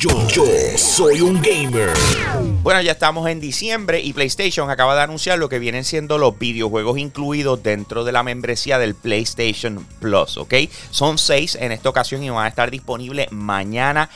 Yo, yo soy un gamer. Bueno, ya estamos en diciembre y PlayStation acaba de anunciar lo que vienen siendo los videojuegos incluidos dentro de la membresía del PlayStation Plus, ¿ok? Son seis en esta ocasión y van a estar disponibles mañana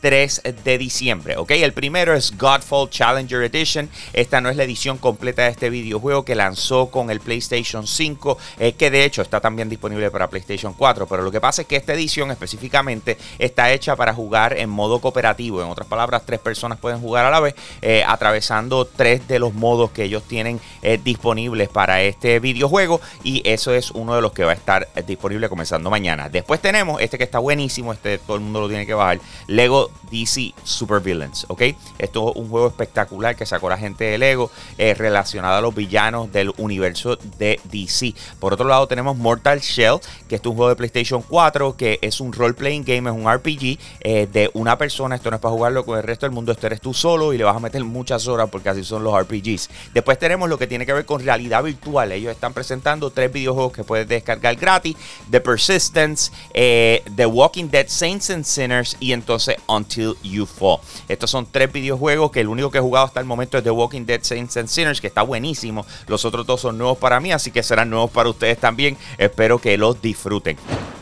3 de diciembre. ¿ok? El primero es Godfall Challenger Edition. Esta no es la edición completa de este videojuego que lanzó con el PlayStation 5, eh, que de hecho está también disponible para PlayStation 4. Pero lo que pasa es que esta edición específicamente está hecha para jugar en modo cooperativo. En otras palabras, tres personas pueden jugar a la vez, eh, atravesando tres de los modos que ellos tienen eh, disponibles para este videojuego. Y eso es uno de los que va a estar disponible comenzando mañana. Después tenemos este que está buenísimo, este todo el mundo lo tiene que bajar. Lego DC Super Villains, ¿ok? Esto es un juego espectacular que sacó la gente de Lego eh, relacionado a los villanos del universo de DC. Por otro lado tenemos Mortal Shell, que es un juego de PlayStation 4, que es un role-playing game, es un RPG eh, de una persona. Esto no es para jugarlo con el resto del mundo, esto eres tú solo y le vas a meter muchas horas porque así son los RPGs. Después tenemos lo que tiene que ver con realidad virtual. Ellos están presentando tres videojuegos que puedes descargar gratis. The Persistence, eh, The Walking Dead Saints and Sinners y entonces Until You Fall. Estos son tres videojuegos que el único que he jugado hasta el momento es The Walking Dead Saints and Sinners, que está buenísimo. Los otros dos son nuevos para mí, así que serán nuevos para ustedes también. Espero que los disfruten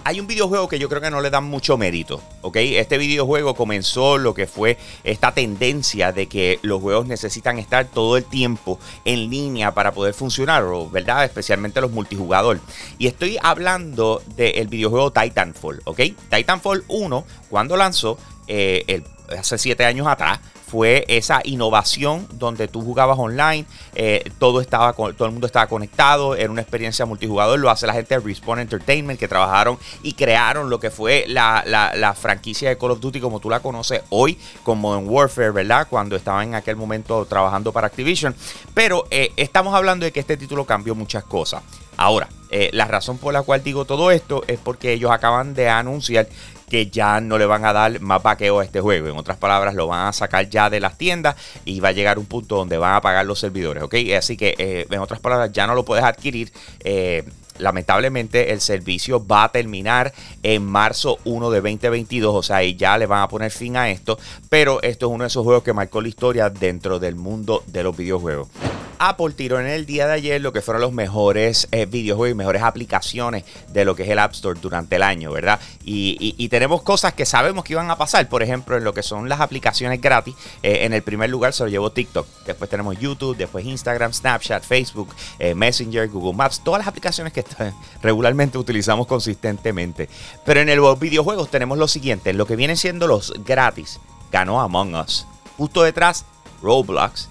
hay un videojuego que yo creo que no le dan mucho mérito, ¿ok? Este videojuego comenzó lo que fue esta tendencia de que los juegos necesitan estar todo el tiempo en línea para poder funcionar, ¿verdad? Especialmente los multijugador. Y estoy hablando del videojuego Titanfall, ¿ok? Titanfall 1, cuando lanzó, eh, hace siete años atrás, fue esa innovación donde tú jugabas online, eh, todo, estaba, todo el mundo estaba conectado, era una experiencia multijugador, lo hace la gente de Respawn Entertainment que trabajaron y crearon lo que fue la, franquicia de Call of Duty como tú la conoces hoy con Modern Warfare, ¿verdad? Cuando estaba en aquel momento trabajando para Activision. Pero eh, estamos hablando de que este título cambió muchas cosas. Ahora, la razón por la cual digo todo esto es porque ellos acaban de anunciar que ya no le van a dar más vaqueo a este juego. En otras palabras, lo van a sacar ya de las tiendas y va a llegar un punto donde van a pagar los servidores, ¿ok? Así que, eh, en otras palabras, ya no lo puedes adquirir. Eh, lamentablemente el servicio va a terminar en marzo 1 de 2022, o sea, y ya le van a poner fin a esto, pero esto es uno de esos juegos que marcó la historia dentro del mundo de los videojuegos. Apple tiró en el día de ayer lo que fueron los mejores eh, videojuegos y mejores aplicaciones de lo que es el App Store durante el año, ¿verdad? Y, tenemos cosas que sabemos que iban a pasar, por ejemplo, en lo que son las aplicaciones gratis. Eh, en el primer lugar se lo llevó TikTok, después tenemos YouTube, después Instagram, Snapchat, Facebook, eh, Messenger, Google Maps, todas las aplicaciones que regularmente utilizamos consistentemente. Pero en el videojuegos tenemos lo siguiente, lo que vienen siendo los gratis, ganó Among Us. Justo detrás, Roblox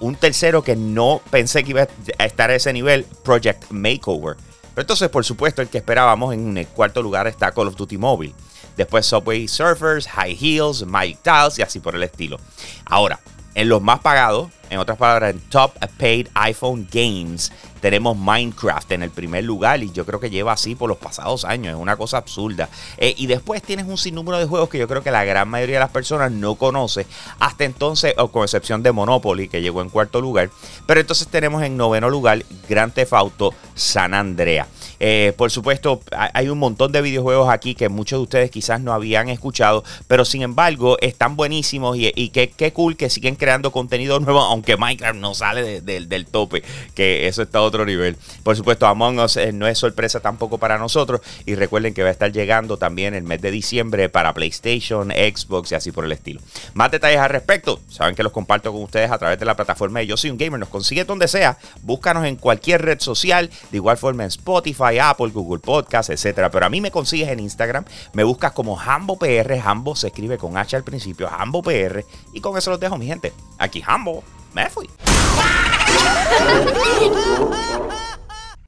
un tercero que no pensé que iba a estar a ese nivel, Project Makeover. Pero entonces, por supuesto, el que esperábamos en el cuarto lugar está Call of Duty Mobile. Después Subway Surfers, High Heels, Mike Tiles y así por el estilo. Ahora, en los más pagados, en otras palabras, en Top Paid iPhone Games, tenemos Minecraft en el primer lugar y yo creo que lleva así por los pasados años, es una cosa absurda. Eh, y después tienes un sinnúmero de juegos que yo creo que la gran mayoría de las personas no conoce hasta entonces, o con excepción de Monopoly, que llegó en cuarto lugar. Pero entonces tenemos en noveno lugar Grand Theft San Andrea. Eh, por supuesto, hay un montón de videojuegos aquí que muchos de ustedes quizás no habían escuchado, pero sin embargo están buenísimos y, qué, cool que siguen creando contenido nuevo, aunque Minecraft no sale del tope, que eso está otro nivel. Por supuesto, Among Us eh, no es sorpresa tampoco para nosotros y recuerden que va a estar llegando también el mes de diciembre para PlayStation, Xbox y así por el estilo. Más detalles al respecto, saben que los comparto con ustedes a través de la plataforma de Yo Soy un Gamer, nos consigue donde sea, búscanos en cualquier red social, de igual forma en Spotify, Apple, Google Podcast, etcétera. Pero a mí me consigues en Instagram, me buscas como Hambo PR, Hambo se escribe con H al principio, Hambo PR, y con eso los dejo, mi gente. Aquí Hambo, me fui.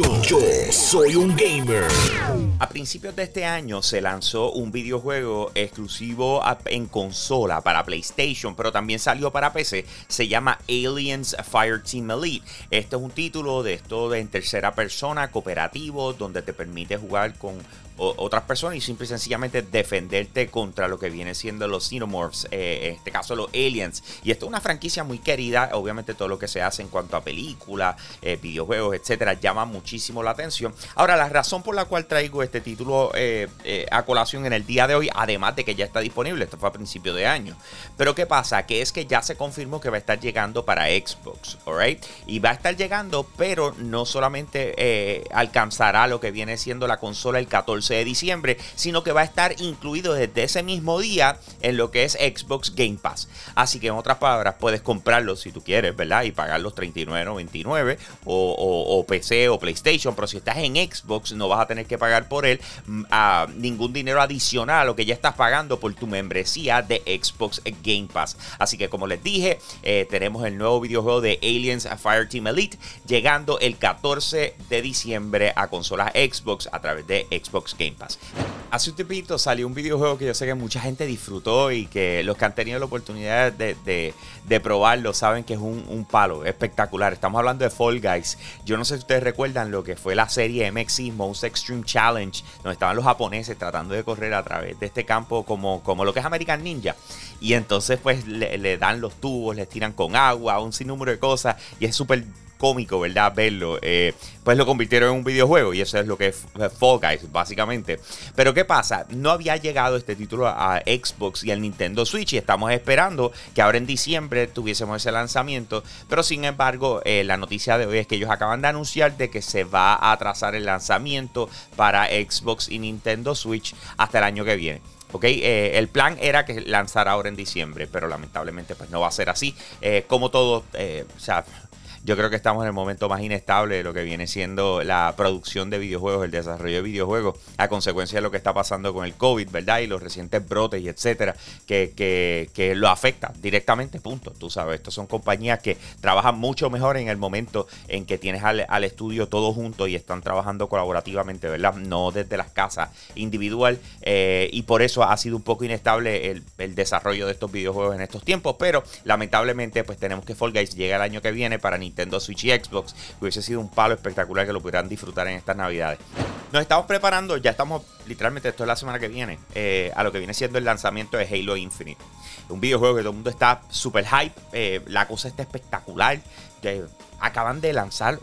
Yo, soy un gamer. A principios de este año se lanzó un videojuego exclusivo en consola para PlayStation, pero también salió para PC. Se llama Aliens Fireteam Elite. Este es un título de esto en tercera persona, cooperativo, donde te permite jugar con otras personas y simple y sencillamente defenderte contra lo que viene siendo los Xenomorphs, eh, en este caso los aliens. Y esto es una franquicia muy querida, obviamente todo lo que se hace en cuanto a películas, eh, videojuegos, etcétera, llama muchísimo la atención. Ahora, la razón por la cual traigo este título eh, a colación en el día de hoy, además de que ya está disponible, esto fue a principio de año. Pero ¿qué pasa? Que es que ya se confirmó que va a estar llegando para Xbox, ¿alright? Y va a estar llegando, pero no solamente alcanzará lo que viene siendo la consola el 14 de diciembre, sino que va a estar incluido desde ese mismo día en lo que es Xbox Game Pass. Así que en otras palabras, puedes comprarlo si tú quieres, ¿verdad? Y pagar los 39.99 o, PC o PlayStation, pero si estás en Xbox no vas a tener que pagar por él mm, ningún dinero adicional a lo que ya estás pagando por tu membresía de Xbox Game Pass. Así que como les dije, eh, tenemos el nuevo videojuego de Aliens Fireteam Elite llegando el 14 de diciembre a consolas Xbox a través de Xbox Game Pass. Hace un tiempito salió un videojuego que yo sé que mucha gente disfrutó y que los que han tenido la oportunidad de, probarlo saben que es un, palo espectacular. Estamos hablando de Fall Guys. Yo no sé si ustedes recuerdan lo que fue la serie MXI Most Extreme Challenge, donde estaban los japoneses tratando de correr a través de este campo como, como lo que es American Ninja. Y entonces pues le, le dan los tubos, les tiran con agua, un sinnúmero de cosas y es súper cómico, ¿verdad? Verlo. Eh, pues lo convirtieron en un videojuego y eso es lo que es Fall Guys, básicamente. Pero ¿qué pasa? No había llegado este título a Xbox y al Nintendo Switch y estamos esperando que ahora en diciembre tuviésemos ese lanzamiento. Pero sin embargo, eh, la noticia de hoy es que ellos acaban de anunciar de que se va a atrasar el lanzamiento para Xbox y Nintendo Switch hasta el año que viene. ¿ok? Eh, el plan era que lanzara ahora en diciembre, pero lamentablemente pues no va a ser así. como todo, o sea, yo creo que estamos en el momento más inestable de lo que viene siendo la producción de videojuegos, el desarrollo de videojuegos, a consecuencia de lo que está pasando con el COVID, ¿verdad? Y los recientes brotes y etcétera, que, que, lo afecta directamente, punto. Tú sabes, estos son compañías que trabajan mucho mejor en el momento en que tienes al, estudio todo junto y están trabajando colaborativamente, ¿verdad? No desde las casas individual. Eh, y por eso ha sido un poco inestable el, el desarrollo de estos videojuegos en estos tiempos. Pero lamentablemente, pues tenemos que Fall Guys llega el año que viene para ni Nintendo Switch y Xbox. Hubiese sido un palo espectacular que lo pudieran disfrutar en estas navidades. Nos estamos preparando, ya estamos, literalmente, esto es la semana que viene, eh, a lo que viene siendo el lanzamiento de Halo Infinite. Un videojuego que todo el mundo está súper hype, eh, la cosa está espectacular acaban de lanzar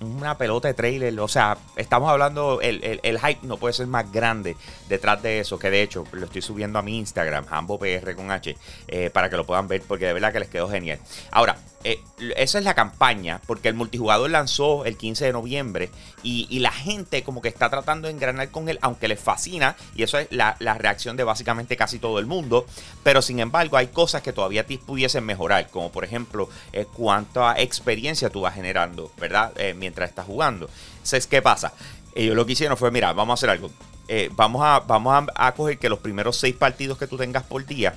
una pelota de trailer. O sea, estamos hablando, el, hype no puede ser más grande detrás de eso, que de hecho lo estoy subiendo a mi Instagram, PR con H, eh, para que lo puedan ver, porque de verdad que les quedó genial. Ahora, eh, esa es la campaña, porque el multijugador lanzó el 15 de noviembre y, la gente como que está tratando de engranar con él, aunque les fascina, y eso es la, reacción de básicamente casi todo el mundo, pero sin embargo hay cosas que todavía pudiesen mejorar, como por ejemplo eh, cuánta experiencia tú vas generando, ¿verdad? Eh, mientras estás jugando. Entonces, ¿qué pasa? Ellos lo que hicieron fue, mira, vamos a hacer algo. vamos a, vamos a coger que los primeros seis partidos que tú tengas por día,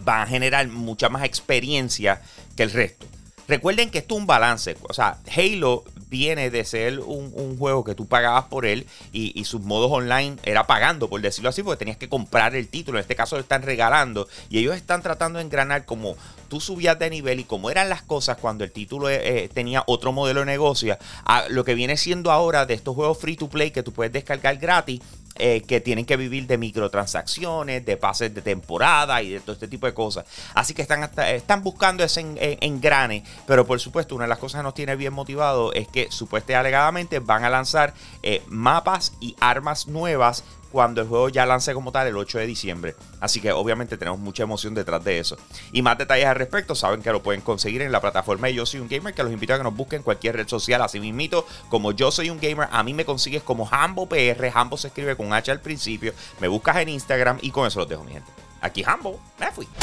van a generar mucha más experiencia que el resto. Recuerden que esto es un balance. O sea, Halo viene de ser un, juego que tú pagabas por él y, sus modos online era pagando, por decirlo así, porque tenías que comprar el título. En este caso lo están regalando y ellos están tratando de engranar como tú subías de nivel y como eran las cosas cuando el título eh, eh, tenía otro modelo de negocio, a lo que viene siendo ahora de estos juegos free to play que tú puedes descargar gratis eh, que tienen que vivir de microtransacciones, de pases de temporada y de todo este tipo de cosas. Así que están, están buscando ese engrane, pero por supuesto una de las cosas que nos tiene bien motivado es que supuestamente alegadamente van a lanzar eh, mapas y armas nuevas cuando el juego ya lance como tal el 8 de diciembre. Así que obviamente tenemos mucha emoción detrás de eso. Y más detalles al respecto, saben que lo pueden conseguir en la plataforma de Yo Soy Un Gamer, que los invito a que nos busquen en cualquier red social. Así mismito, como Yo Soy Un Gamer, a mí me consigues como Hambo PR. Hambo se escribe con H al principio. Me buscas en Instagram y con eso los dejo, mi gente. Aquí Hambo, me fui.